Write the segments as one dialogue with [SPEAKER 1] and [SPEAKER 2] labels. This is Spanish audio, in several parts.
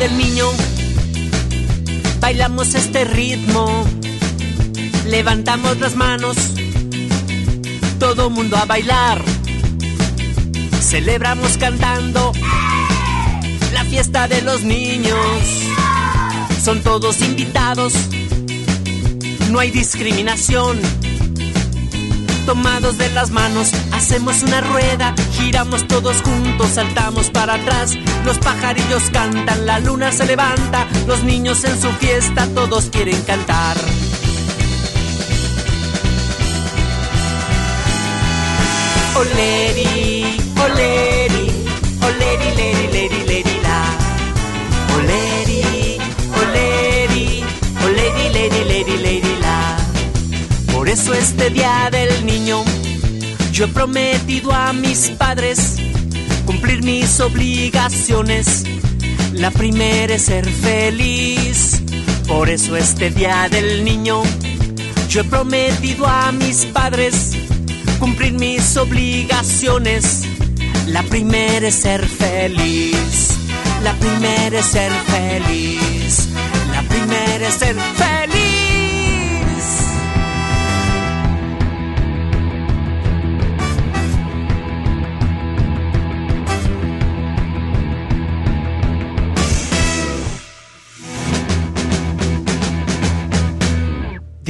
[SPEAKER 1] Del Niño. Bailamos este ritmo, levantamos las manos, todo mundo a bailar, celebramos cantando. La fiesta de los niños, son todos invitados, no hay discriminación tomados de las manos, hacemos una rueda, giramos todos juntos, saltamos para atrás, los pajarillos cantan, la luna se levanta, los niños en su fiesta, todos quieren cantar. Oleri, oleri, oleri, leri, leri, eso este día del niño yo he prometido a mis padres cumplir mis obligaciones. La primera es ser feliz. Por eso este día del niño yo he prometido a mis padres cumplir mis obligaciones. La primera es ser feliz. La primera es ser feliz. La primera es ser feliz.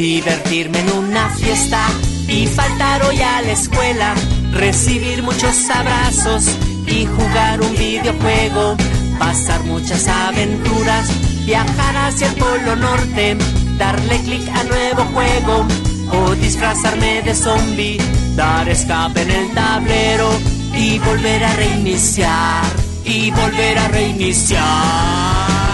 [SPEAKER 1] Divertirme en una fiesta y faltar hoy a la escuela, recibir muchos abrazos y jugar un videojuego, pasar muchas aventuras, viajar hacia el Polo Norte, darle clic a nuevo juego o disfrazarme de zombie, dar escape en el tablero y volver a reiniciar y volver a reiniciar.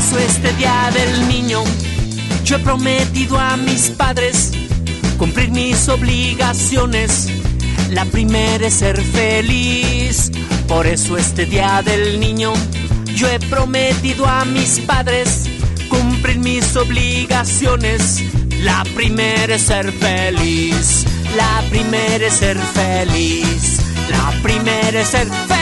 [SPEAKER 1] Eso este día del niño yo he prometido a mis padres cumplir mis obligaciones. La primera es ser feliz. Por eso este día del niño yo he prometido a mis padres cumplir mis obligaciones. La primera es ser feliz. La primera es ser feliz. La primera es ser feliz.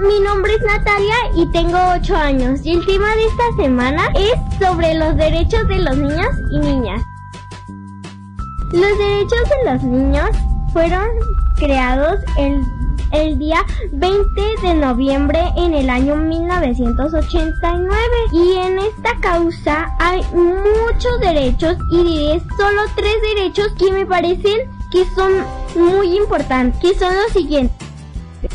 [SPEAKER 2] Mi nombre es Natalia y tengo 8 años y el tema de esta semana es sobre los derechos de los niños y niñas. Los derechos de los niños fueron creados el, el día 20 de noviembre en el año 1989 y en esta causa hay muchos derechos y diré solo tres derechos que me parecen que son muy importantes, que son los siguientes.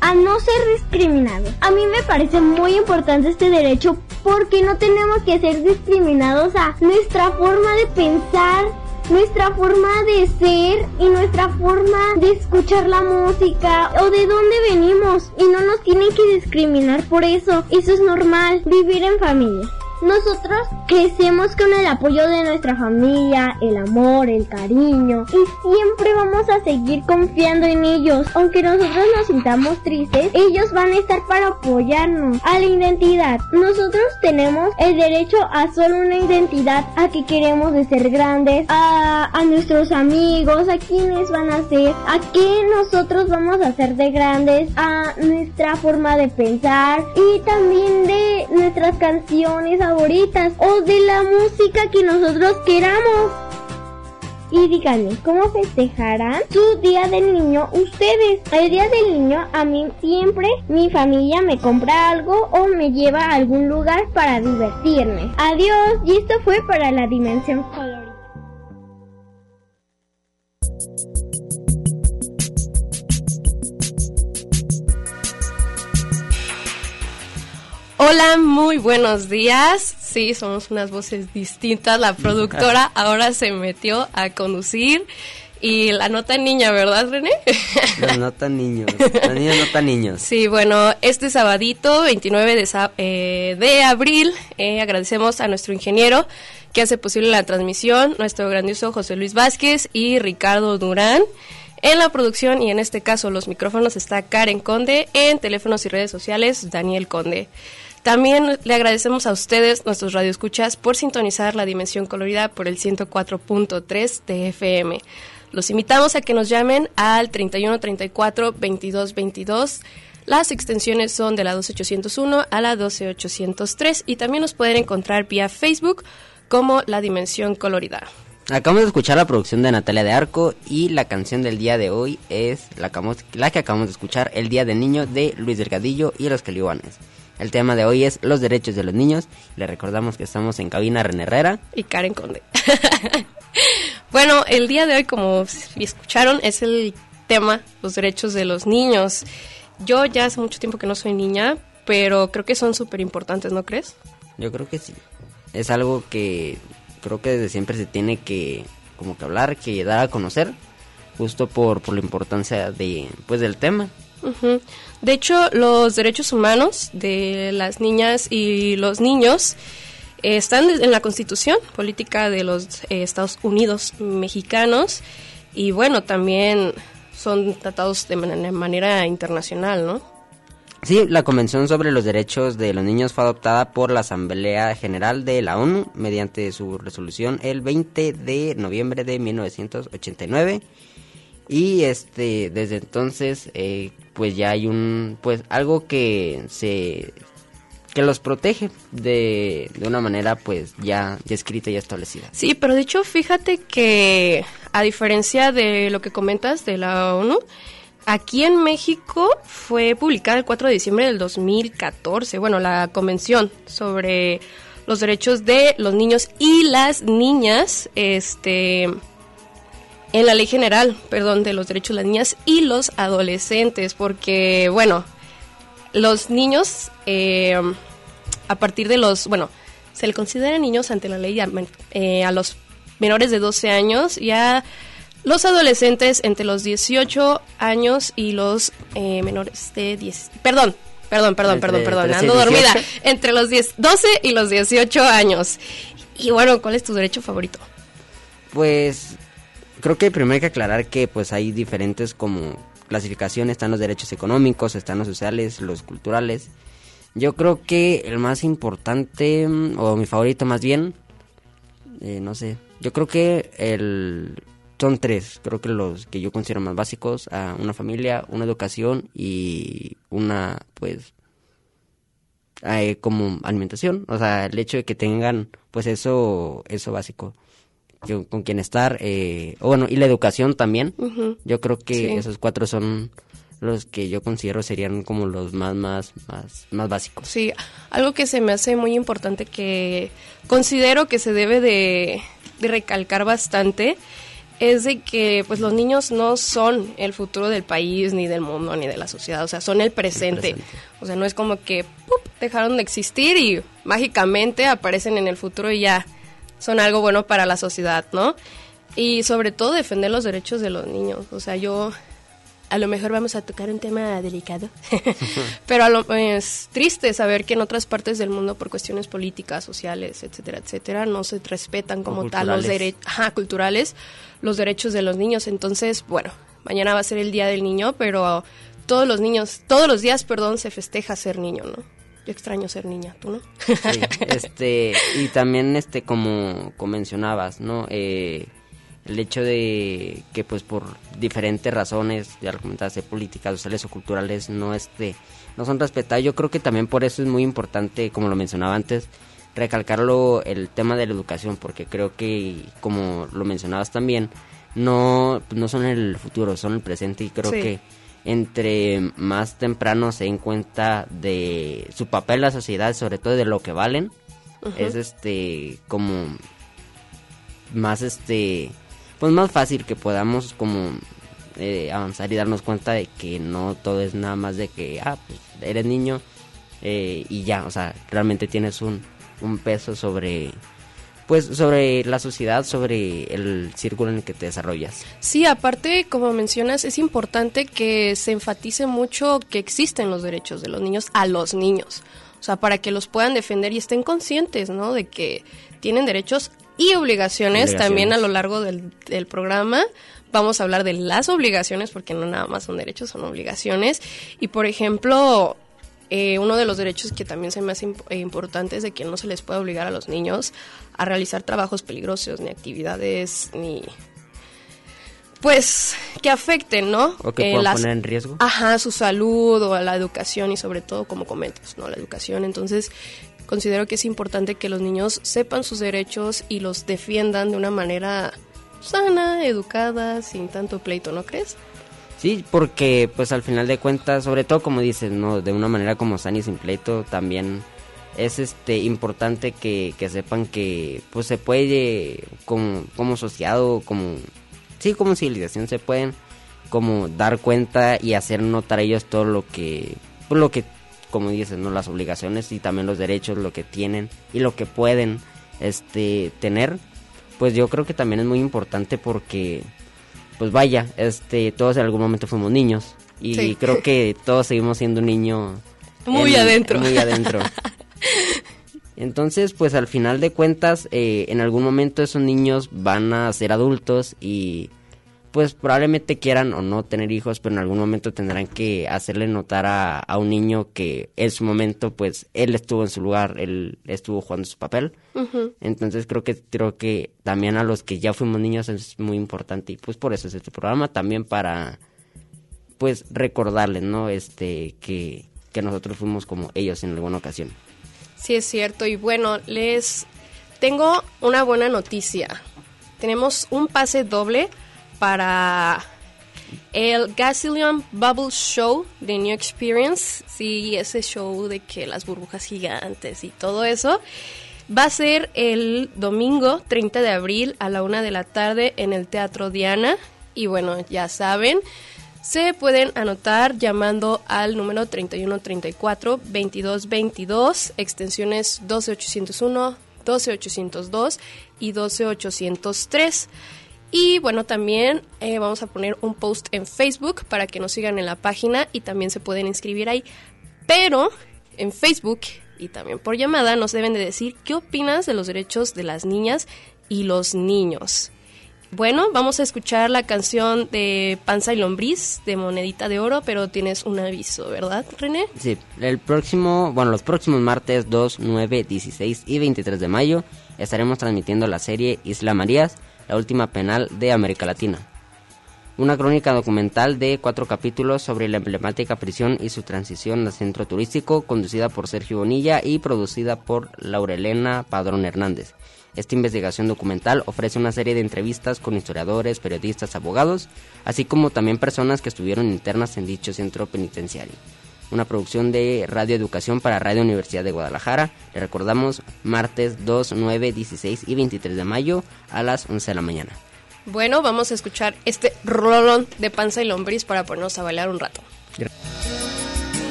[SPEAKER 2] A no ser discriminados. A mí me parece muy importante este derecho porque no tenemos que ser discriminados a nuestra forma de pensar, nuestra forma de ser y nuestra forma de escuchar la música o de dónde venimos y no nos tienen que discriminar por eso. Eso es normal, vivir en familia. Nosotros crecemos con el apoyo de nuestra familia, el amor, el cariño y siempre vamos a seguir confiando en ellos. Aunque nosotros nos sintamos tristes, ellos van a estar para apoyarnos a la identidad. Nosotros tenemos el derecho a solo una identidad, a que queremos de ser grandes, a, a nuestros amigos, a quienes van a ser, a qué nosotros vamos a ser de grandes, a nuestra forma de pensar y también de nuestras canciones o de la música que nosotros queramos. Y díganme, ¿cómo festejarán su día del niño ustedes? El día del niño a mí siempre mi familia me compra algo o me lleva a algún lugar para divertirme. Adiós, y esto fue para la dimensión colorida.
[SPEAKER 3] Hola, muy buenos días. Sí, somos unas voces distintas. La productora ahora se metió a conducir y la nota niña, ¿verdad, René?
[SPEAKER 4] La nota niños. La niña nota niños.
[SPEAKER 3] Sí, bueno, este sabadito, 29 de, eh, de abril, eh, agradecemos a nuestro ingeniero que hace posible la transmisión, nuestro grandioso José Luis Vázquez y Ricardo Durán. En la producción y en este caso los micrófonos está Karen Conde, en teléfonos y redes sociales Daniel Conde. También le agradecemos a ustedes, nuestros radioescuchas, por sintonizar la dimensión colorida por el 104.3 de FM. Los invitamos a que nos llamen al 3134 2222. Las extensiones son de la 12801 a la 12803 y también nos pueden encontrar vía Facebook como La Dimensión Colorida.
[SPEAKER 4] Acabamos de escuchar la producción de Natalia de Arco y la canción del día de hoy es la, que acabamos de escuchar, El Día del Niño de Luis Delgadillo y los Calibanes. El tema de hoy es los derechos de los niños. Le recordamos que estamos en cabina René Herrera
[SPEAKER 3] y Karen Conde. bueno, el día de hoy, como escucharon, es el tema los derechos de los niños. Yo ya hace mucho tiempo que no soy niña, pero creo que son súper importantes, ¿no crees?
[SPEAKER 4] Yo creo que sí. Es algo que creo que desde siempre se tiene que como que hablar, que dar a conocer, justo por, por la importancia de pues del tema.
[SPEAKER 3] De hecho, los derechos humanos de las niñas y los niños eh, están en la Constitución Política de los eh, Estados Unidos Mexicanos y bueno, también son tratados de manera internacional, ¿no?
[SPEAKER 4] Sí, la Convención sobre los Derechos de los Niños fue adoptada por la Asamblea General de la ONU mediante su resolución el 20 de noviembre de 1989 y este desde entonces eh, pues ya hay un pues algo que se que los protege de, de una manera pues ya, ya escrita y establecida.
[SPEAKER 3] Sí, pero de hecho fíjate que a diferencia de lo que comentas de la ONU, aquí en México fue publicada el 4 de diciembre del 2014, bueno, la convención sobre los derechos de los niños y las niñas, este en la ley general, perdón, de los derechos de las niñas y los adolescentes, porque, bueno, los niños, eh, a partir de los, bueno, se le consideran niños ante la ley eh, a los menores de 12 años, ya los adolescentes entre los 18 años y los eh, menores de 10, perdón, perdón, perdón, perdón, perdón, ando dormida, entre los 10, 12 y los 18 años. Y bueno, ¿cuál es tu derecho favorito?
[SPEAKER 4] Pues creo que primero hay que aclarar que pues hay diferentes como clasificaciones, están los derechos económicos, están los sociales, los culturales. Yo creo que el más importante, mm, o mi favorito más bien, eh, no sé, yo creo que el son tres, creo que los que yo considero más básicos, a una familia, una educación y una, pues, eh, como alimentación, o sea, el hecho de que tengan, pues, eso, eso básico con quien estar, eh, bueno, y la educación también. Yo creo que esos cuatro son los que yo considero serían como los más, más, más, más básicos.
[SPEAKER 3] Sí, algo que se me hace muy importante que considero que se debe de, recalcar bastante es de que pues los niños no son el futuro del país, ni del mundo, ni de la sociedad, o sea, son el presente.
[SPEAKER 4] El presente.
[SPEAKER 3] O sea, no es como que ¡pup! dejaron de existir y mágicamente aparecen en el futuro y ya son algo bueno para la sociedad, ¿no? Y sobre todo defender los derechos de los niños. O sea, yo a lo mejor vamos a tocar un tema delicado, pero a lo, es triste saber que en otras partes del mundo por cuestiones políticas, sociales, etcétera, etcétera, no se respetan como tal los derechos culturales, los derechos de los niños. Entonces, bueno, mañana va a ser el Día del Niño, pero todos los niños, todos los días, perdón, se festeja ser niño, ¿no? Yo extraño ser niña, ¿tú no?
[SPEAKER 4] Sí, este, y también, este, como, como mencionabas, ¿no? Eh, el hecho de que, pues, por diferentes razones, ya lo comentaste, políticas, sociales o culturales, no, este, no son respetados. Yo creo que también por eso es muy importante, como lo mencionaba antes, recalcarlo el tema de la educación, porque creo que, como lo mencionabas también, no, no son el futuro, son el presente y creo
[SPEAKER 3] Sí.
[SPEAKER 4] que entre más temprano se den cuenta de su papel en la sociedad, sobre todo de lo que valen, es este como más este pues más fácil que podamos como eh, avanzar y darnos cuenta de que no todo es nada más de que ah pues eres niño eh, y ya o sea realmente tienes un, un peso sobre pues sobre la sociedad sobre el círculo en el que te desarrollas
[SPEAKER 3] Sí, aparte, como mencionas, es importante que se enfatice mucho que existen los derechos de los niños a los niños. O sea, para que los puedan defender y estén conscientes, ¿no? De que tienen derechos y obligaciones,
[SPEAKER 4] Obligaciones.
[SPEAKER 3] también a lo largo del, del programa. Vamos a hablar de las obligaciones, porque no nada más son derechos, son obligaciones. Y, por ejemplo, eh, uno de los derechos que también se me hace imp- eh, importante es de que no se les puede obligar a los niños a realizar trabajos peligrosos, ni actividades, ni pues que afecten, ¿no?
[SPEAKER 4] o que
[SPEAKER 3] Eh,
[SPEAKER 4] puedan
[SPEAKER 3] las-
[SPEAKER 4] poner en riesgo
[SPEAKER 3] Ajá, su salud o a la educación y sobre todo, como comentas, ¿no? La educación. Entonces, considero que es importante que los niños sepan sus derechos y los defiendan de una manera sana, educada, sin tanto pleito, ¿no crees?
[SPEAKER 4] Sí, porque pues al final de cuentas, sobre todo como dices, no, de una manera como sana y sin pleito, también es este importante que, que sepan que pues se puede como, como asociado, como sí, como civilización se pueden como dar cuenta y hacer notar ellos todo lo que pues, lo que como dices, no las obligaciones y también los derechos, lo que tienen y lo que pueden este tener. Pues yo creo que también es muy importante porque pues vaya, este, todos en algún momento fuimos niños y
[SPEAKER 3] Sí.
[SPEAKER 4] creo que todos seguimos siendo un niño
[SPEAKER 3] Muy adentro.
[SPEAKER 4] Muy adentro. Entonces, pues al final de cuentas, eh, en algún momento esos niños van a ser adultos y pues probablemente quieran o no tener hijos, pero en algún momento tendrán que hacerle notar a, a un niño que en su momento, pues él estuvo en su lugar, él estuvo jugando su papel. Entonces creo que creo que también a los que ya fuimos niños es muy importante y pues por eso es este programa también para pues recordarles, ¿no? Este que que nosotros fuimos como ellos en alguna ocasión.
[SPEAKER 3] Sí, es cierto. Y bueno, les tengo una buena noticia. Tenemos un pase doble para el Gasilion Bubble Show de New Experience. Sí, ese show de que las burbujas gigantes y todo eso. Va a ser el domingo 30 de abril a la una de la tarde en el Teatro Diana. Y bueno, ya saben, se pueden anotar llamando al número 3134 2222, extensiones 12801, 12802 y 12803. Y bueno, también eh, vamos a poner un post en Facebook para que nos sigan en la página y también se pueden inscribir ahí. Pero en Facebook y también por llamada nos deben de decir qué opinas de los derechos de las niñas y los niños. Bueno, vamos a escuchar la canción de Panza y Lombriz de Monedita de Oro, pero tienes un aviso, ¿verdad, René?
[SPEAKER 4] Sí, el próximo, bueno, los próximos martes 2, 9, 16 y 23 de mayo estaremos transmitiendo la serie Isla Marías, la última penal de América Latina. Una crónica documental de cuatro capítulos sobre la emblemática prisión y su transición al centro turístico, conducida por Sergio Bonilla y producida por Laurelena Padrón Hernández. Esta investigación documental ofrece una serie de entrevistas con historiadores, periodistas, abogados, así como también personas que estuvieron internas en dicho centro penitenciario. Una producción de Radio Educación para Radio Universidad de Guadalajara. Le recordamos martes 2, 9, 16 y 23 de mayo a las 11 de la mañana.
[SPEAKER 3] Bueno, vamos a escuchar este rolón de panza y lombriz para ponernos a bailar un rato.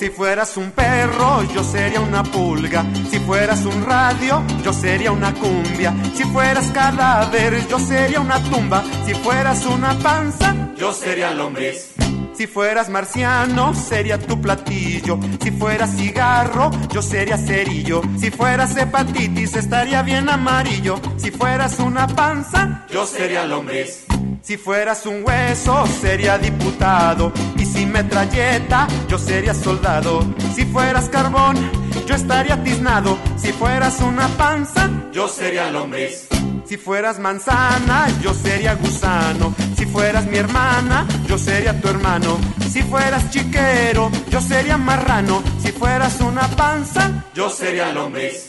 [SPEAKER 5] Si fueras un perro, yo sería una pulga. Si fueras un radio, yo sería una cumbia. Si fueras cadáver, yo sería una tumba. Si fueras una panza, yo sería lombriz. Si fueras marciano, sería tu platillo. Si fueras cigarro, yo sería cerillo. Si fueras hepatitis, estaría bien amarillo. Si fueras una panza, yo sería lombriz. Si fueras un hueso, sería diputado. Y si metralleta, yo sería soldado. Si fueras carbón, yo estaría tiznado. Si fueras una panza, yo sería lombriz. Si fueras manzana, yo sería gusano. Si fueras mi hermana, yo sería tu hermano. Si fueras chiquero, yo sería marrano. Si fueras una panza, yo sería lombriz.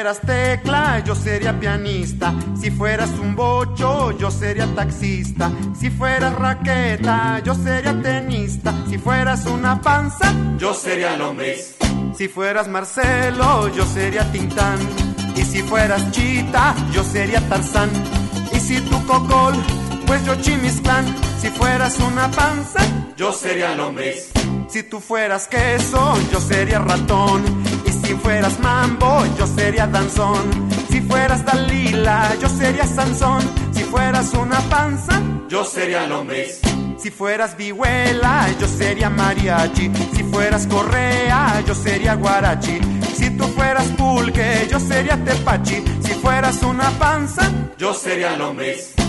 [SPEAKER 5] Fueras tecla, yo sería pianista. Si fueras un bocho, yo sería taxista. Si fueras raqueta, yo sería tenista. Si fueras una panza, yo sería lombriz. Si fueras Marcelo, yo sería Tintán. Y si fueras Chita, yo sería Tarzán. Y si tú Cocol, pues yo Chimisclán. Si fueras una panza, yo sería lombriz. Si tú fueras queso, yo sería ratón. Si fueras mambo, yo sería danzón. Si fueras Dalila, yo sería Sansón. Si fueras una panza, yo sería lombriz. Si fueras vihuela, yo sería mariachi. Si fueras correa, yo sería guarachi. Si tú fueras pulque, yo sería tepachi. Si fueras una panza, yo sería lombriz.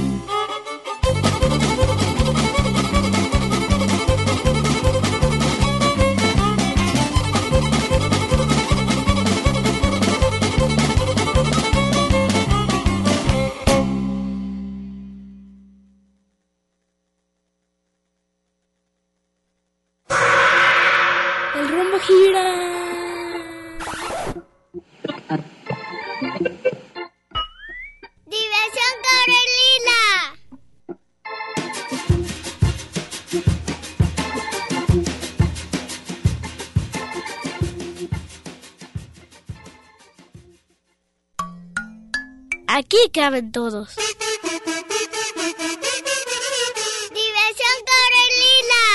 [SPEAKER 6] Caben todos.
[SPEAKER 7] ¡Diversión Carolina!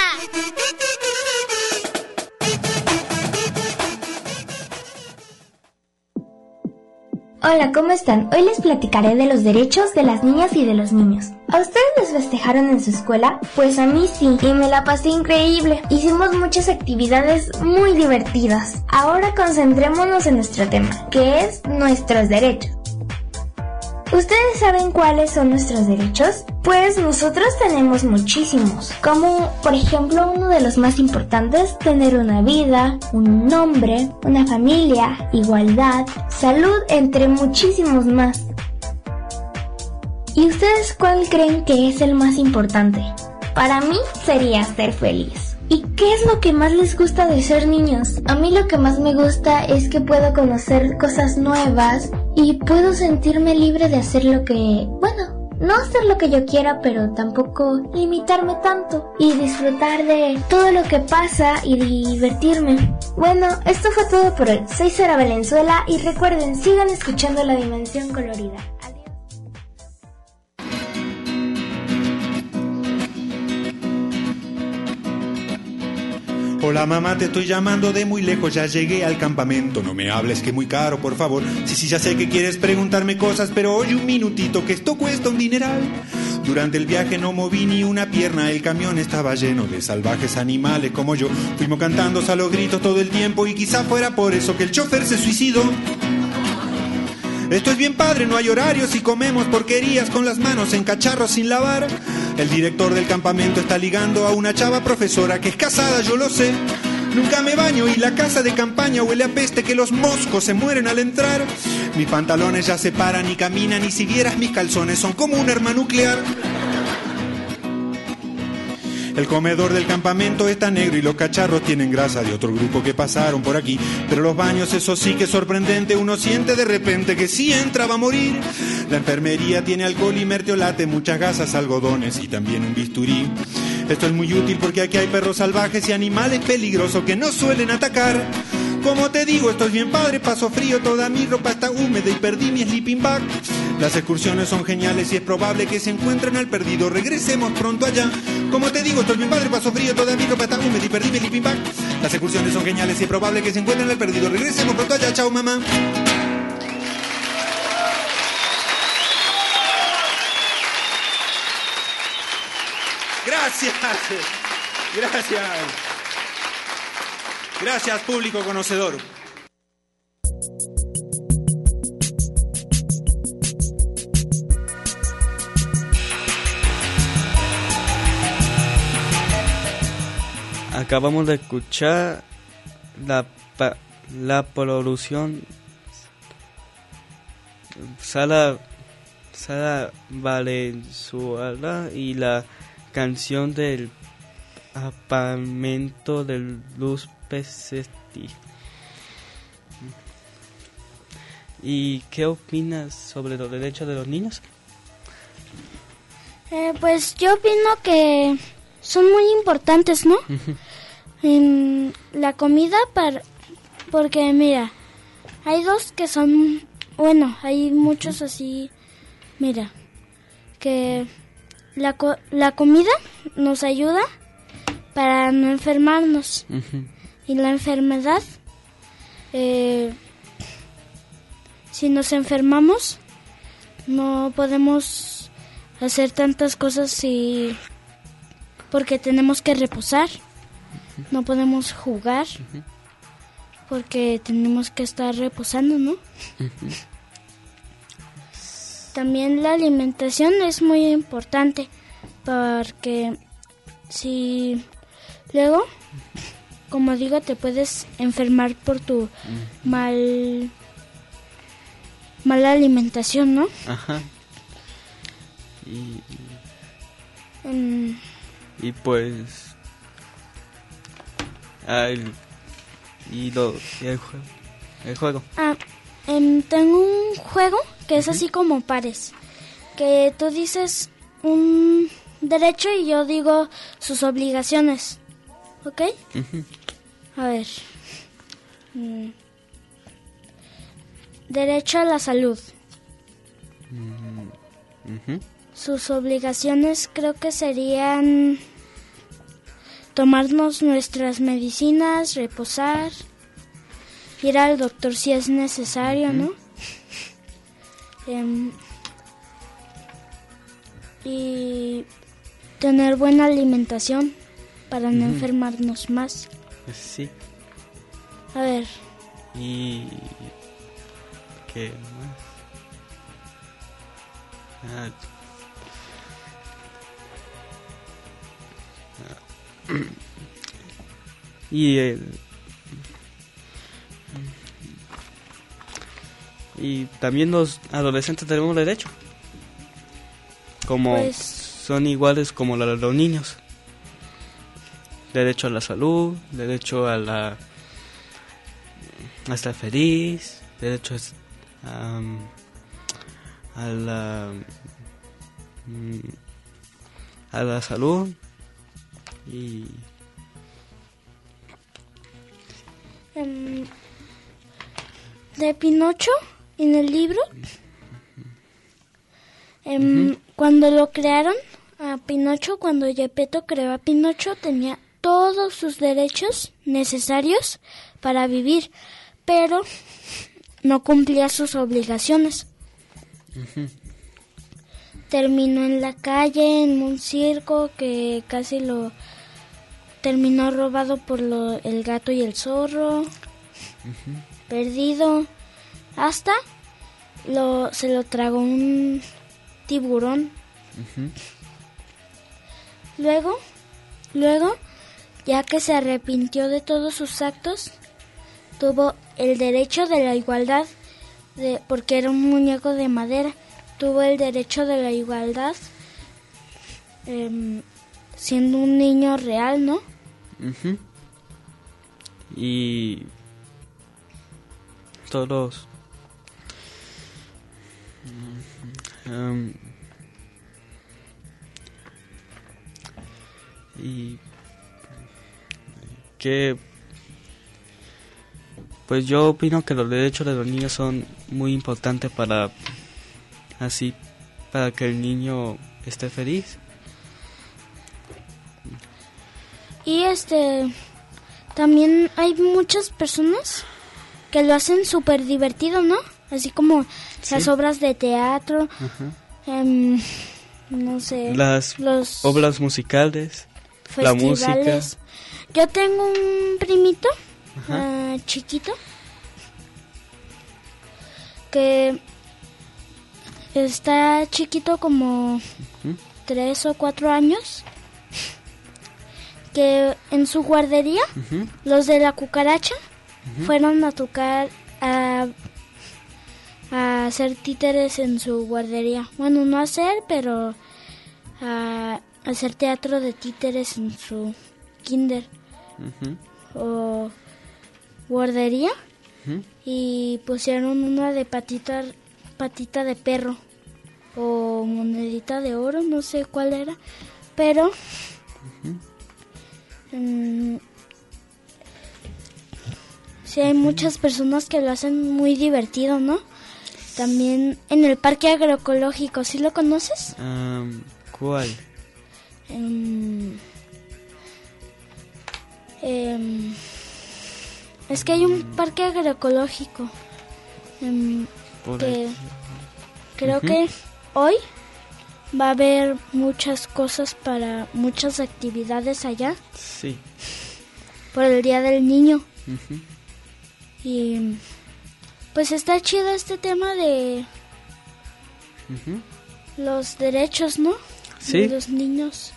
[SPEAKER 8] Hola, ¿cómo están? Hoy les platicaré de los derechos de las niñas y de los niños. ¿A ustedes les festejaron en su escuela? Pues a mí sí, y me la pasé increíble. Hicimos muchas actividades muy divertidas. Ahora concentrémonos en nuestro tema, que es nuestros derechos. ¿Ustedes saben cuáles son nuestros derechos? Pues nosotros tenemos muchísimos, como por ejemplo uno de los más importantes, tener una vida, un nombre, una familia, igualdad, salud, entre muchísimos más. ¿Y ustedes cuál creen que es el más importante? Para mí sería ser feliz. ¿Y qué es lo que más les gusta de ser niños? A mí lo que más me gusta es que puedo conocer cosas nuevas y puedo sentirme libre de hacer lo que, bueno, no hacer lo que yo quiera, pero tampoco limitarme tanto y disfrutar de todo lo que pasa y divertirme. Bueno, esto fue todo por hoy. Soy Sara Valenzuela y recuerden, sigan escuchando la dimensión colorida.
[SPEAKER 9] Hola mamá, te estoy llamando de muy lejos, ya llegué al campamento. No me hables que muy caro, por favor. Sí, sí, ya sé que quieres preguntarme cosas, pero oye un minutito que esto cuesta un dineral. Durante el viaje no moví ni una pierna, el camión estaba lleno de salvajes animales como yo. Fuimos cantando a los gritos todo el tiempo y quizá fuera por eso que el chofer se suicidó. Esto es bien padre, no hay horarios y comemos porquerías con las manos en cacharros sin lavar. El director del campamento está ligando a una chava profesora que es casada, yo lo sé. Nunca me baño y la casa de campaña huele a peste que los moscos se mueren al entrar. Mis pantalones ya se paran y caminan y si vieras mis calzones son como un arma nuclear. El comedor del campamento está negro y los cacharros tienen grasa de otro grupo que pasaron por aquí. Pero los baños, eso sí que es sorprendente. Uno siente de repente que si entra va a morir. La enfermería tiene alcohol y mertiolate, muchas gasas, algodones y también un bisturí. Esto es muy útil porque aquí hay perros salvajes y animales peligrosos que no suelen atacar. Como te digo, esto es bien padre, paso frío, toda mi ropa está húmeda y perdí mi sleeping bag. Las excursiones son geniales y es probable que se encuentren al perdido. Regresemos pronto allá. Como te digo, esto es bien padre, paso frío, toda mi ropa está húmeda y perdí mi sleeping bag. Las excursiones son geniales y es probable que se encuentren al perdido. Regresemos pronto allá. Chao, mamá. Gracias. Gracias. Gracias, público conocedor.
[SPEAKER 10] Acabamos de escuchar la, la producción Sala, Sala Valenzuela y la canción del apartamento de Luz Pesetti. ¿Y qué opinas sobre los derechos de los niños?
[SPEAKER 11] Eh, pues yo opino que son muy importantes, ¿no? En la comida para porque mira, hay dos que son bueno, hay muchos así, mira, que la co- la comida nos ayuda para no enfermarnos. Y la enfermedad eh, si nos enfermamos no podemos hacer tantas cosas y porque tenemos que reposar. No podemos jugar porque tenemos que estar reposando no también la alimentación es muy importante porque si luego como digo te puedes enfermar por tu mal mala alimentación no
[SPEAKER 10] Ajá. Y, y pues... ah, el- y, lo, y el juego. El juego.
[SPEAKER 11] Ah, em, tengo un juego que es así como pares. Que tú dices un derecho y yo digo sus obligaciones. ¿Ok? A ver. Mm. Derecho a la salud.
[SPEAKER 10] Ujú.
[SPEAKER 11] Sus obligaciones creo que serían tomarnos nuestras medicinas, reposar, ir al doctor si es necesario, ¿no? Em, y tener buena alimentación para no enfermarnos más.
[SPEAKER 10] Sí.
[SPEAKER 11] A ver,
[SPEAKER 10] Y... ¿Qué más? Ah, ah, y el... Y también los adolescentes tenemos derecho. Como
[SPEAKER 11] Pues-
[SPEAKER 10] son iguales como los niños. Derecho a la salud, derecho a la a estar feliz, derecho a, a la mm, a la salud y
[SPEAKER 11] em, de Pinocho en el libro, em, cuando lo crearon a Pinocho, cuando Gepetto creó a Pinocho, tenía todos sus derechos necesarios para vivir, pero no cumplía sus obligaciones. Terminó en la calle, en un circo que casi lo terminó robado por lo- el gato y el zorro, perdido, hasta lo, se lo tragó un tiburón. Luego, luego, ya que se arrepintió de todos sus actos, tuvo el derecho de la igualdad de, porque era un muñeco de madera. Tuvo el derecho de la igualdad em, siendo un niño real, ¿no?
[SPEAKER 10] Y todos Em, y que pues yo opino que los derechos de los niños son muy importantes para así para que el niño esté feliz
[SPEAKER 11] Y este también hay muchas personas que lo hacen súper divertido, ¿no? Así como las obras de teatro, em, no sé,
[SPEAKER 10] las
[SPEAKER 11] los
[SPEAKER 10] obras musicales la música.
[SPEAKER 11] Yo tengo un primito ah, chiquito que está chiquito como tres o cuatro años que en su guardería los de la cucaracha fueron a tocar a, a hacer títeres en su guardería. Bueno, no hacer, pero a hacer teatro de títeres en su kinder. O guardería. Y pusieron una de patita patita de perro. O monedita de oro, no sé cuál era, pero mm, sí hay muchas personas que lo hacen muy divertido, ¿no? También en el parque agroecológico, ¿sí lo conoces?
[SPEAKER 10] ¿Cuál?
[SPEAKER 11] Em, em, es que hay un parque agroecológico em, que
[SPEAKER 10] aquí.
[SPEAKER 11] creo que hoy va a haber muchas cosas para muchas actividades allá
[SPEAKER 10] Sí.
[SPEAKER 11] por el Día del Niño y pues está chido este tema de los derechos, ¿no?
[SPEAKER 10] Sí.
[SPEAKER 11] De los niños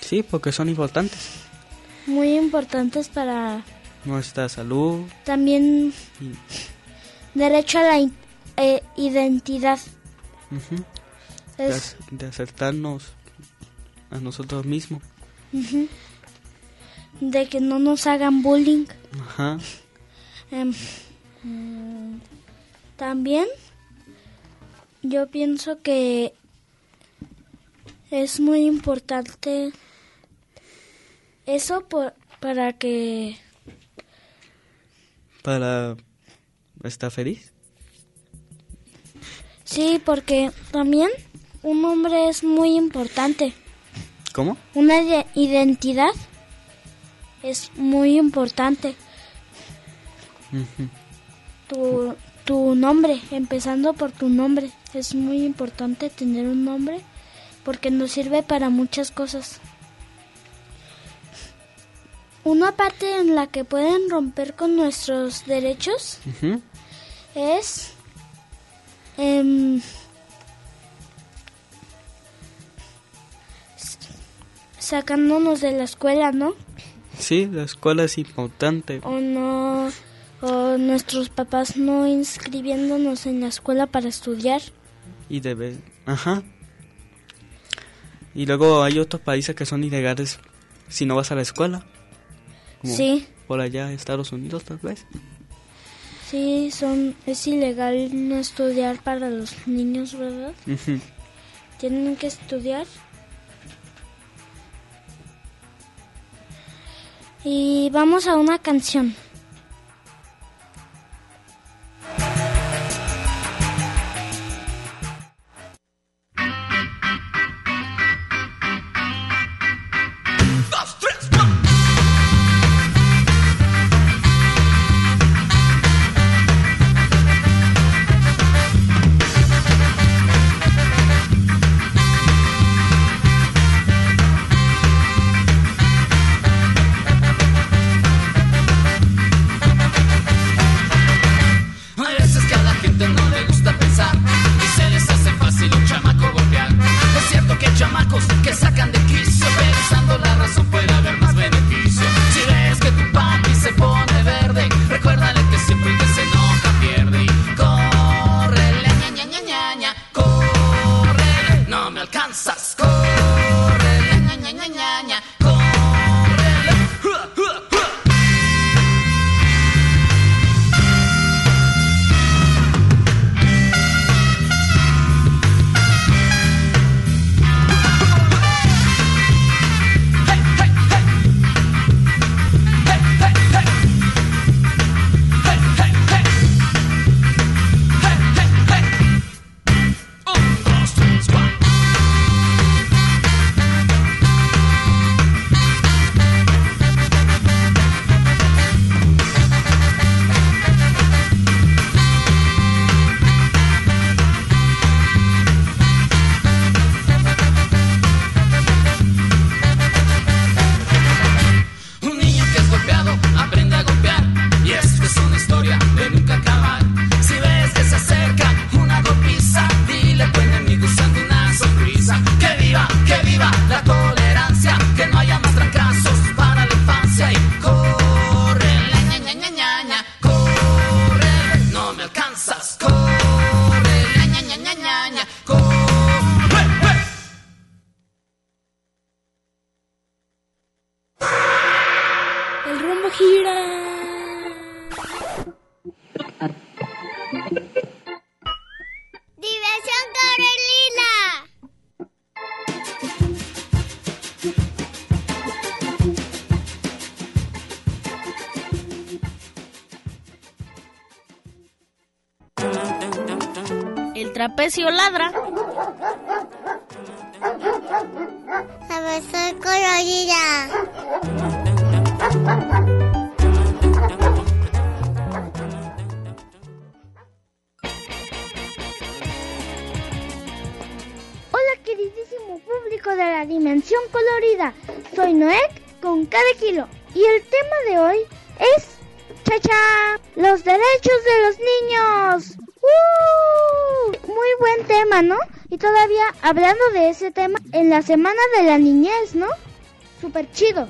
[SPEAKER 10] Sí, porque son importantes.
[SPEAKER 11] muy importantes para
[SPEAKER 10] Nuestra salud.
[SPEAKER 11] también
[SPEAKER 10] y-
[SPEAKER 11] derecho a la eh, identidad.
[SPEAKER 10] de,
[SPEAKER 11] Es,
[SPEAKER 10] ac- de aceptarnos a nosotros mismos.
[SPEAKER 11] de que no nos hagan bullying.
[SPEAKER 10] Ajá.
[SPEAKER 11] Mm, también yo pienso que es muy importante eso por, para que
[SPEAKER 10] Para estar feliz.
[SPEAKER 11] sí, porque también un hombre es muy importante.
[SPEAKER 10] ¿Cómo?
[SPEAKER 11] Una ide- identidad es muy importante. Tu, tu nombre, empezando por tu nombre. Es muy importante tener un nombre porque nos sirve para muchas cosas. Una parte en la que pueden romper con nuestros derechos es em, sacándonos de la escuela, ¿no?
[SPEAKER 10] Sí, la escuela es importante.
[SPEAKER 11] O no, o nuestros papás no inscribiéndonos en la escuela para estudiar.
[SPEAKER 10] Y debe. Ajá. Y luego hay otros países que son ilegales si no vas a la escuela. Como
[SPEAKER 11] Sí.
[SPEAKER 10] Por allá, Estados Unidos, tal vez.
[SPEAKER 11] Sí, son, es ilegal no estudiar para los niños, ¿verdad? Tienen que estudiar. Y vamos a una canción.
[SPEAKER 12] El
[SPEAKER 13] trapecio
[SPEAKER 11] hablando de ese tema en la semana de la niñez, ¿no? Súper chido.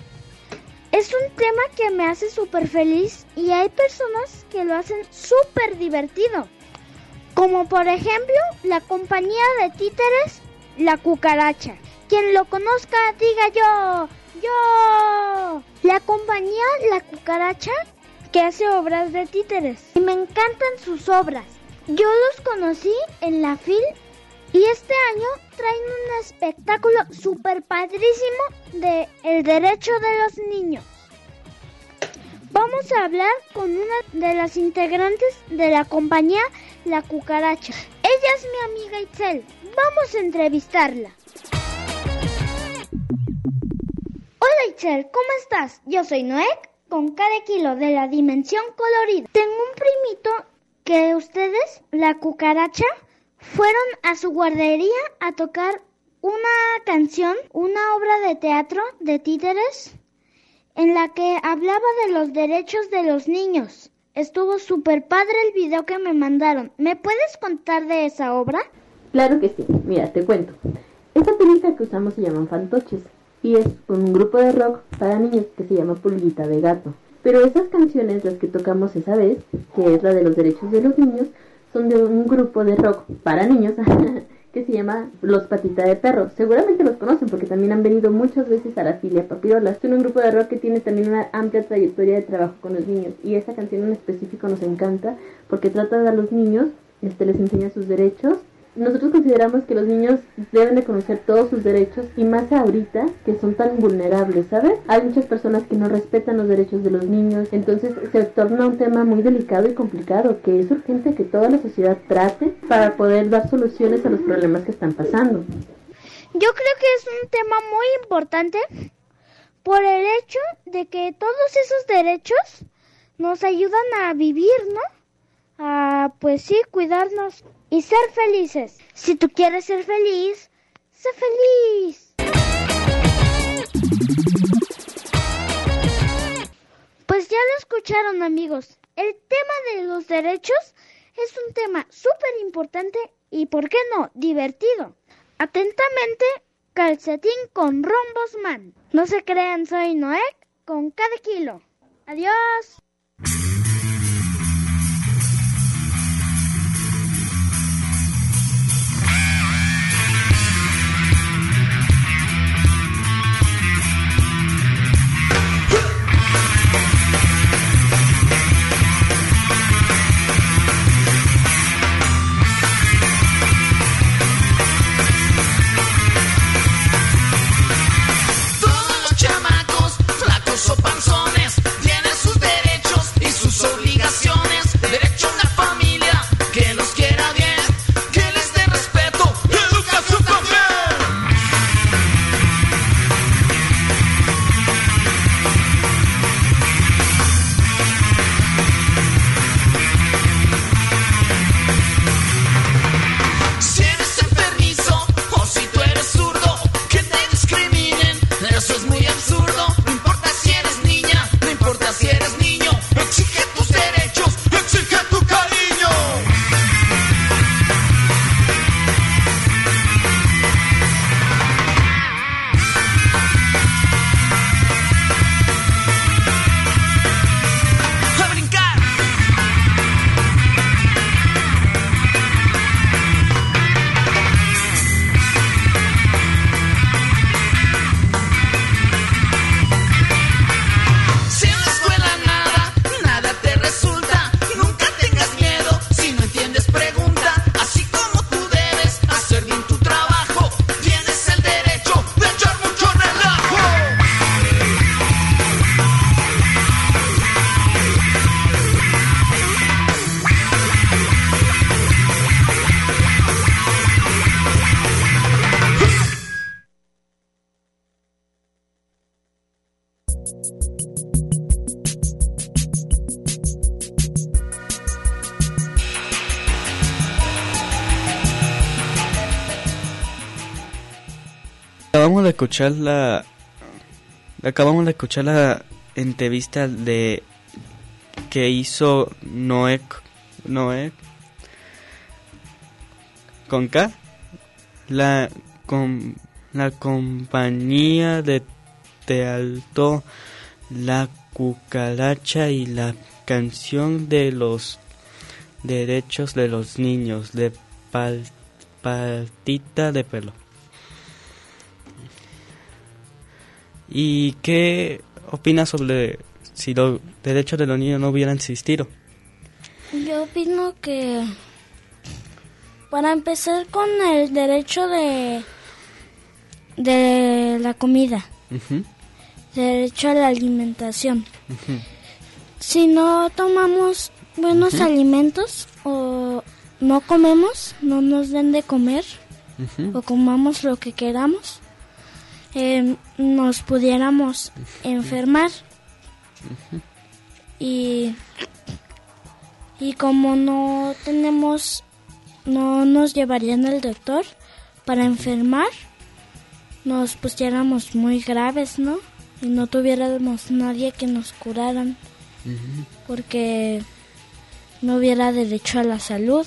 [SPEAKER 11] Es un tema que me hace súper feliz y hay personas que lo hacen súper divertido. Como por ejemplo la compañía de títeres La Cucaracha. Quien lo conozca diga yo, yo. La compañía La Cucaracha que hace obras de títeres y me encantan sus obras. Yo los conocí en la FIL y este año traen un espectáculo súper padrísimo de el derecho de los niños. Vamos a hablar con una de las integrantes de la compañía La Cucaracha. Ella es mi amiga Itzel. Vamos a entrevistarla. Hola Itzel, ¿cómo estás? Yo soy Noek con cada kilo de la dimensión colorida. Tengo un primito que ustedes, la cucaracha, fueron a su guardería a tocar una canción, una obra de teatro de títeres en la que hablaba de los derechos de los niños. Estuvo súper padre el video que me mandaron. ¿Me puedes contar de esa obra?
[SPEAKER 14] Claro que sí. Mira, te cuento. Esta técnica que usamos se llaman fantoches y es un grupo de rock para niños que se llama Pulguita de Gato. Pero esas canciones, las que tocamos esa vez, que es la de los derechos de los niños, son de un grupo de rock para niños que se llama Los Patita de Perro. Seguramente los conocen porque también han venido muchas veces a la filia Papirolas. Es un grupo de rock que tiene también una amplia trayectoria de trabajo con los niños y esa canción en específico nos encanta porque trata de a los niños, este les enseña sus derechos nosotros consideramos que los niños deben de conocer todos sus derechos y más ahorita que son tan vulnerables, ¿sabes? Hay muchas personas que no respetan los derechos de los niños, entonces se torna un tema muy delicado y complicado que es urgente que toda la sociedad trate para poder dar soluciones a los problemas que están pasando.
[SPEAKER 11] Yo creo que es un tema muy importante por el hecho de que todos esos derechos nos ayudan a vivir, ¿no? A, pues sí, cuidarnos y ser felices. Si tú quieres ser feliz, sé feliz. Pues ya lo escucharon amigos. El tema de los derechos es un tema súper importante y, ¿por qué no?, divertido. Atentamente, calcetín con rombos man. No se crean, soy Noé con cada kilo. Adiós.
[SPEAKER 10] Escuchar la acabamos de escuchar la entrevista de que hizo Noé Noé con K la la compañía de teatro La cucaracha y la canción de los derechos de los niños de pal, patita de pelo. ¿Y qué opinas sobre si los derechos de los niños no hubieran existido?
[SPEAKER 11] Yo opino que para empezar con el derecho de de la comida, derecho a la alimentación. Si no tomamos buenos alimentos o no comemos, no nos den de comer o comamos lo que queramos, eh, nos pudiéramos enfermar. Y y como no tenemos no nos llevarían al doctor para enfermar nos pusiéramos muy graves no y no tuviéramos nadie que nos curaran porque no hubiera derecho a la salud.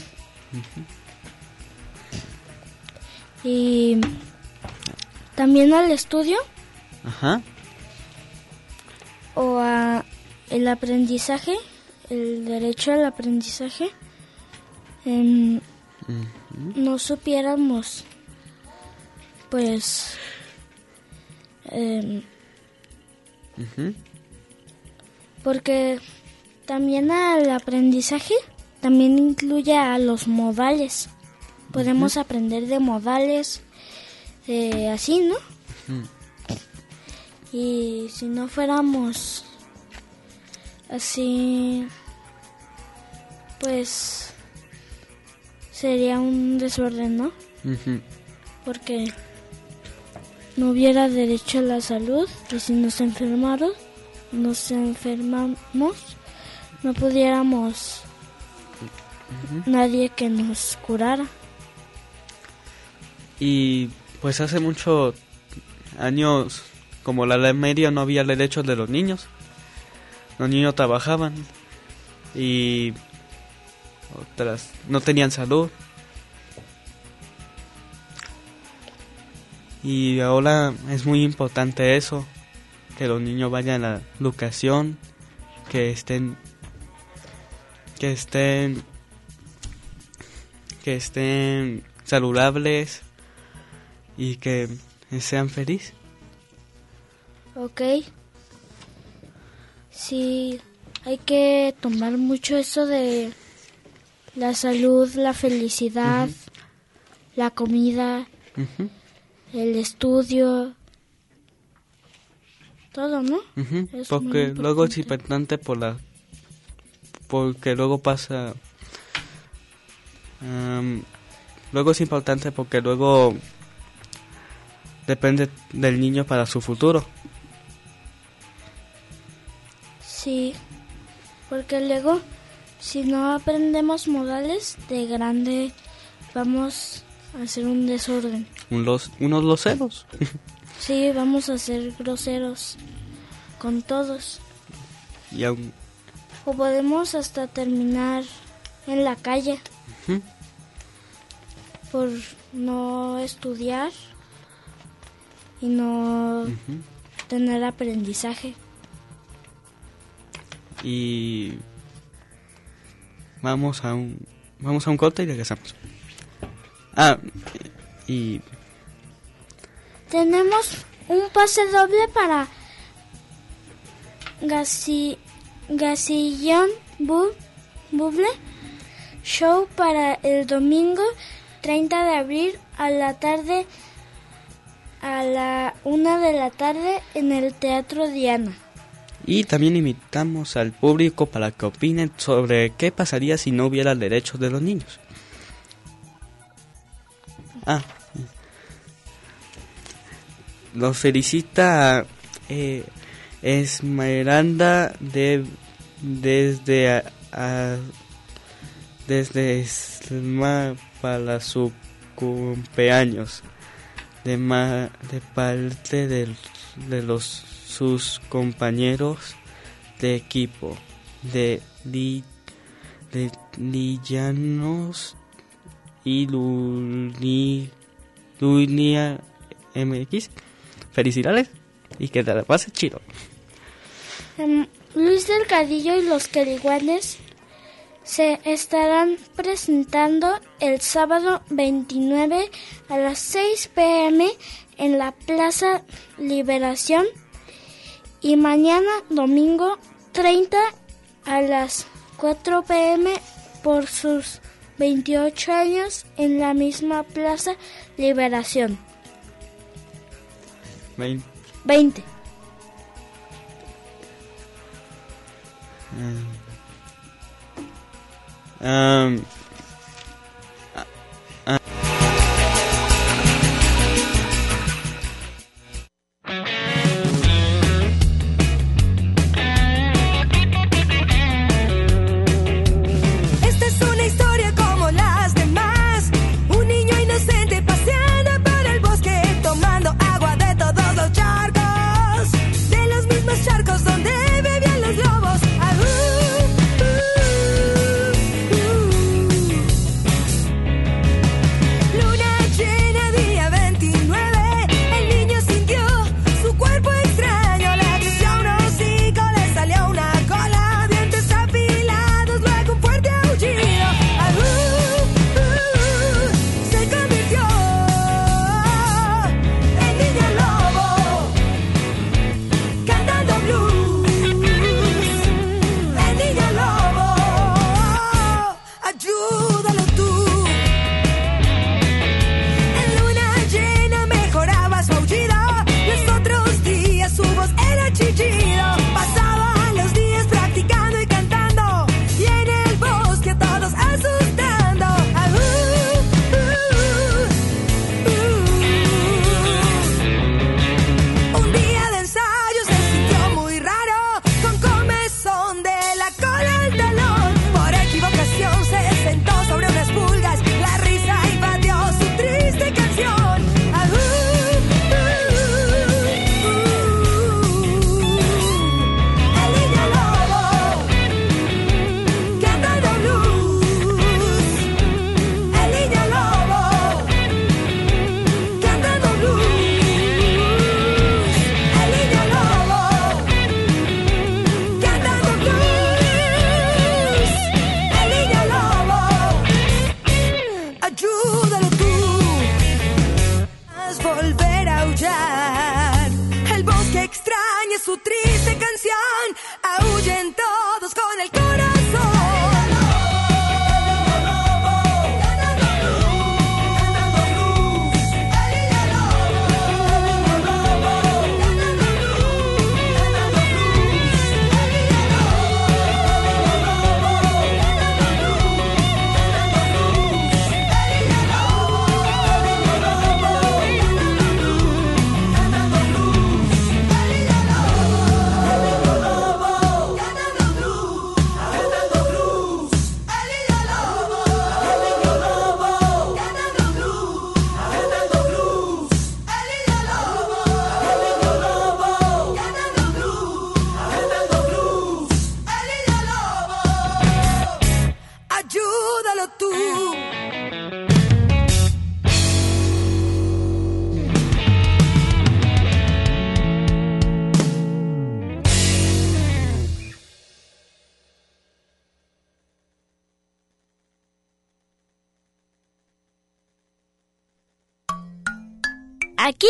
[SPEAKER 11] Y también al estudio
[SPEAKER 10] Ajá.
[SPEAKER 11] o a el aprendizaje, el derecho al aprendizaje, em, no supiéramos, pues, em, porque también al aprendizaje también incluye a los modales. Podemos aprender de modales, de así, ¿no? Y si no fuéramos así, pues sería un desorden, ¿no? Porque no hubiera derecho a la salud y si nos enfermaron, nos enfermamos, no pudiéramos nadie que nos curara.
[SPEAKER 10] Y pues hace muchos años, como la ley media, no había derechos de los niños. Los niños trabajaban y otras no tenían salud. Y ahora es muy importante eso, que los niños vayan a la educación, que estén que estén que estén saludables y que sean felices.
[SPEAKER 11] Ok. Sí, hay que tomar mucho eso de la salud, la felicidad, la comida, el estudio, todo, ¿no?
[SPEAKER 10] Porque luego es importante por la porque luego pasa am, luego es importante porque luego depende del niño para su futuro.
[SPEAKER 11] Sí, porque luego si no aprendemos modales de grande vamos a hacer un desorden.
[SPEAKER 10] Un los, unos loseros.
[SPEAKER 11] Sí, vamos a ser groseros con todos.
[SPEAKER 10] y aún
[SPEAKER 11] O podemos hasta terminar en la calle por no estudiar y no tener aprendizaje.
[SPEAKER 10] y vamos a un vamos a un corte y regresamos. Ah, y
[SPEAKER 11] Tenemos un pase doble para Gasi, Gasillón Bu- Buble Show para el domingo 30 de abril a la tarde a la una de la tarde en el Teatro Diana.
[SPEAKER 10] Y también invitamos al público para que opinen sobre qué pasaría si no hubiera derechos de los niños. Ah, los felicita eh, Esmeralda de, desde a, desde Esma para su cumpleaños de, ma de parte del, de los, sus compañeros de equipo, de, li de Lillanos y Luni, Lunia MX. Felicidades y que te la pases chido.
[SPEAKER 11] Um, Luis Delgadillo y los Queriguanes se estarán presentando el sábado 29 a las 6 pm en la Plaza Liberación y mañana domingo 30 a las 4 pm por sus 28 años en la misma Plaza Liberación.
[SPEAKER 10] 20.
[SPEAKER 11] 20.
[SPEAKER 15] Mm.
[SPEAKER 16] Um,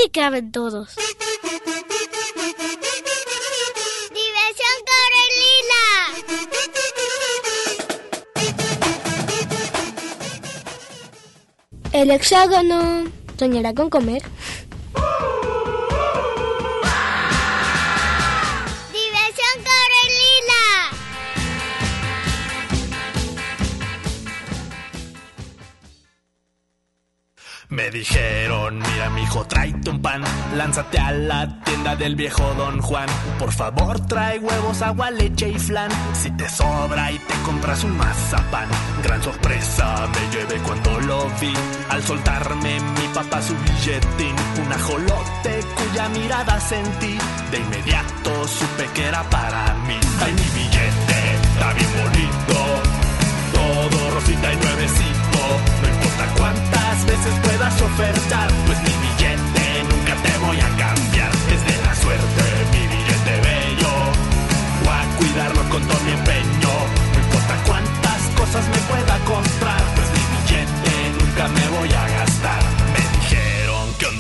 [SPEAKER 16] caben todos.
[SPEAKER 7] ¡Diversión Corelina!
[SPEAKER 17] El hexágono. ¿Soñará con comer?
[SPEAKER 18] Me
[SPEAKER 12] dijeron, mira mijo, tráete un pan, lánzate a la tienda del viejo Don Juan. Por favor, trae huevos, agua, leche y flan. Si te sobra y te compras un mazapán. Gran sorpresa me llevé cuando lo vi. Al soltarme mi papá su billetín, un ajolote cuya mirada sentí. De inmediato supe que era para mí. Ay, mi billete, está bien bonito. Todo rosita y nuevecito, no importa cuánto puedas ofertar, pues mi billete nunca te voy a cambiar. Es de la suerte mi billete bello. Voy a cuidarlo con todo mi empeño. No importa cuántas cosas me pueda comprar, pues mi billete nunca me voy a gastar.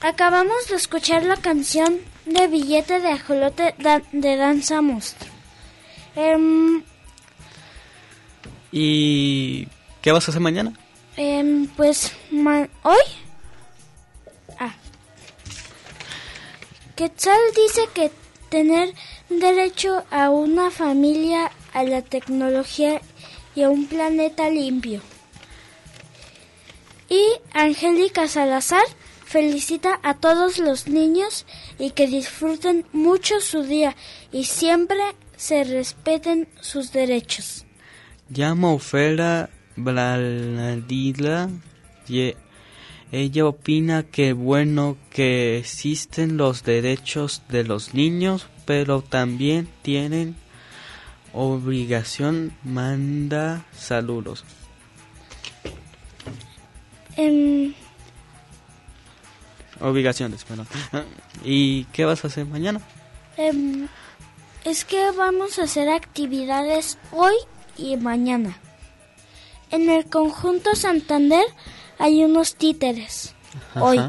[SPEAKER 11] Acabamos de escuchar la canción de Billete de Ajolote de Danza Monstruo. Em,
[SPEAKER 10] ¿Y qué vas a hacer mañana?
[SPEAKER 11] em, pues, ma- ¿hoy? Quetzal dice que tener derecho a una familia, a la tecnología y a un planeta limpio. Y Angélica Salazar felicita a todos los niños y que disfruten mucho su día y siempre se respeten sus derechos.
[SPEAKER 10] Ella opina que bueno que existen los derechos de los niños, pero también tienen obligación manda saludos.
[SPEAKER 11] Em,
[SPEAKER 10] Obligaciones, perdón. ¿Y qué vas a hacer mañana?
[SPEAKER 11] em, es que vamos a hacer actividades hoy y mañana. En el conjunto Santander hay unos títeres. Hoy.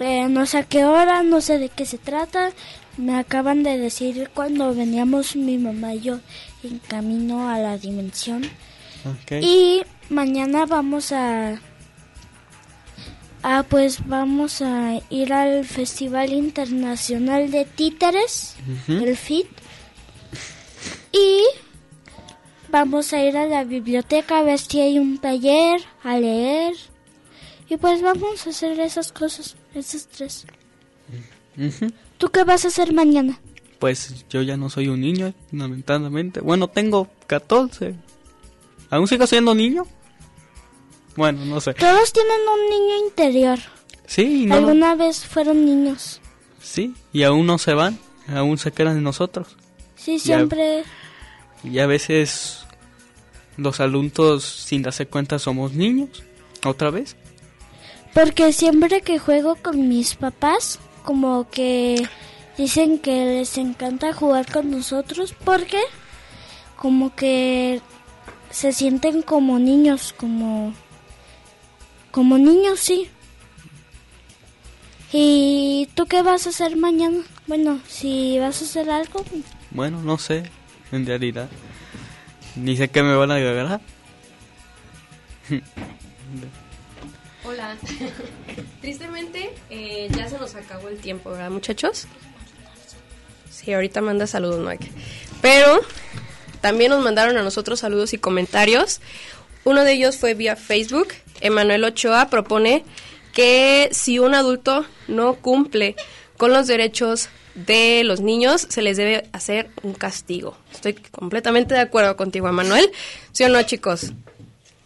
[SPEAKER 11] Eh, no sé a qué hora, no sé de qué se trata. Me acaban de decir cuando veníamos mi mamá y yo en camino a la dimensión. Y mañana vamos a... Ah, pues vamos a ir al Festival Internacional de Títeres, el FIT. Y vamos a ir a la biblioteca a ver si hay un taller, a leer. Y pues vamos a hacer esas cosas, esas tres. ¿Tú qué vas a hacer mañana?
[SPEAKER 10] Pues yo ya no soy un niño, lamentablemente. Bueno, tengo 14. ¿Aún sigo siendo niño? Bueno, no sé.
[SPEAKER 11] Todos tienen un niño interior.
[SPEAKER 10] Sí, no,
[SPEAKER 11] Alguna vez fueron niños.
[SPEAKER 10] sí, y aún no se van, aún se quedan en nosotros.
[SPEAKER 11] Sí, siempre.
[SPEAKER 10] Y a veces los adultos, sin darse cuenta, somos niños. ¿Otra vez?
[SPEAKER 11] Porque siempre que juego con mis papás, como que dicen que les encanta jugar con nosotros porque como que se sienten como niños, como como niños, sí. ¿Y tú qué vas a hacer mañana? Bueno, si vas a hacer algo,
[SPEAKER 10] Bueno, no sé, en realidad. Ni sé qué me van a agarrar.
[SPEAKER 3] Hola. Tristemente, eh, ya se nos acabó el tiempo, ¿verdad, muchachos? Sí, ahorita manda saludos, Mike. Pero también nos mandaron a nosotros saludos y comentarios. Uno de ellos fue vía Facebook. Emanuel Ochoa propone que si un adulto no cumple con los derechos de los niños se les debe hacer un castigo. Estoy completamente de acuerdo contigo, Manuel. ¿Sí o no, chicos?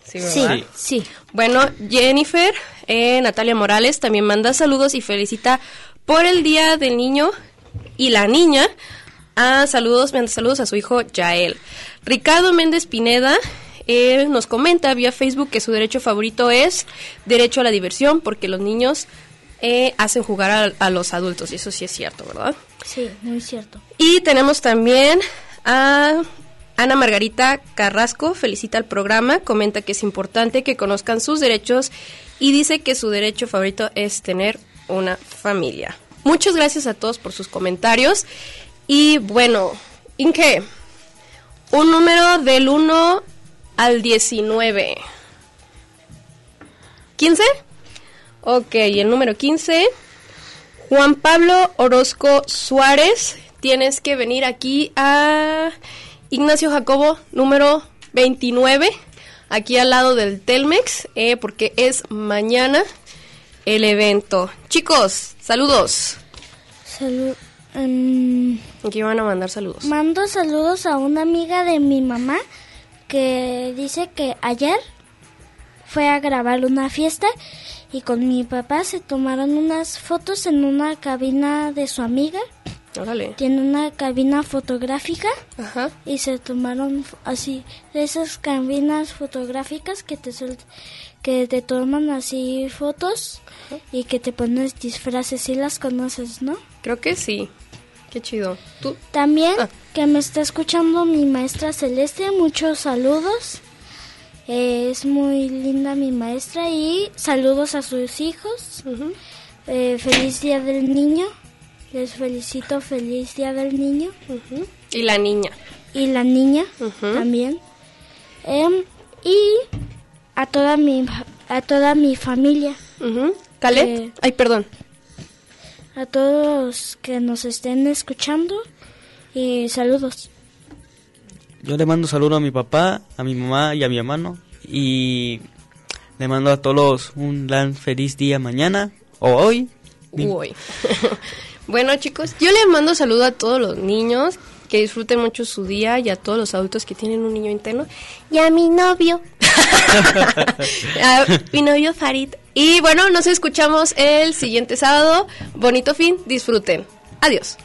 [SPEAKER 3] Sí, ¿verdad?
[SPEAKER 6] Sí.
[SPEAKER 3] Bueno, Jennifer, eh, Natalia Morales también manda saludos y felicita por el Día del Niño y la Niña. Ah, saludos, manda saludos a su hijo Yael. Ricardo Méndez Pineda eh, nos comenta vía Facebook que su derecho favorito es derecho a la diversión porque los niños eh, hacen jugar a, a los adultos y eso sí es cierto, ¿verdad?
[SPEAKER 11] Sí, muy cierto.
[SPEAKER 3] Y tenemos también a Ana Margarita Carrasco, felicita al programa, comenta que es importante que conozcan sus derechos y dice que su derecho favorito es tener una familia. Muchas gracias a todos por sus comentarios. Y bueno, Inke, un número del 1 al 19. ¿15? Ok, el número 15. Juan Pablo Orozco Suárez, tienes que venir aquí a Ignacio Jacobo, número 29, aquí al lado del Telmex, eh, porque es mañana el evento. Chicos, saludos.
[SPEAKER 11] Salud. em,
[SPEAKER 3] Aquí van a mandar saludos.
[SPEAKER 11] mando saludos a una amiga de mi mamá que dice que ayer fue a grabar una fiesta y con mi papá se tomaron unas fotos en una cabina de su amiga.
[SPEAKER 3] Órale.
[SPEAKER 11] Tiene una cabina fotográfica
[SPEAKER 3] Ajá.
[SPEAKER 11] y se tomaron así de esas cabinas fotográficas que te que te toman así fotos y que te pones disfraces si las conoces, ¿no?
[SPEAKER 3] Creo que sí. Qué chido. ¿Tú?
[SPEAKER 11] También que me está escuchando mi maestra Celeste, muchos saludos. Eh, es muy linda mi maestra y saludos a sus hijos. Eh, feliz día del niño. Les felicito, feliz día del niño.
[SPEAKER 3] Y la niña.
[SPEAKER 11] Y la niña también. Em, y a toda mi a toda mi familia.
[SPEAKER 3] ¿Calet?
[SPEAKER 11] Eh,
[SPEAKER 3] Ay, perdón.
[SPEAKER 11] A todos que nos estén escuchando y saludos.
[SPEAKER 10] Yo le mando saludo a mi papá, a mi mamá y a mi hermano. Y le mando a todos un gran feliz día mañana o hoy.
[SPEAKER 3] Uy. bueno, chicos, yo les mando saludo a todos los niños que disfruten mucho su día y a todos los adultos que tienen un niño interno y a mi novio. a mi novio Farid. Y bueno, nos escuchamos el siguiente sábado. Bonito fin, disfruten. Adiós.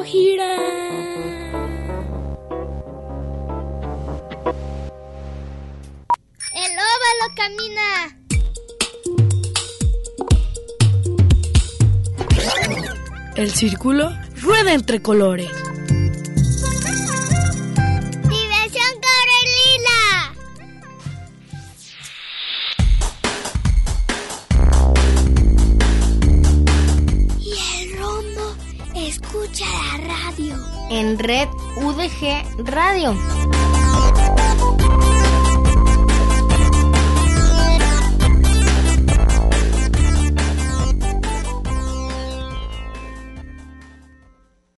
[SPEAKER 6] Gira.
[SPEAKER 7] El óvalo camina.
[SPEAKER 6] El círculo rueda entre colores.
[SPEAKER 13] En Red UDG Radio.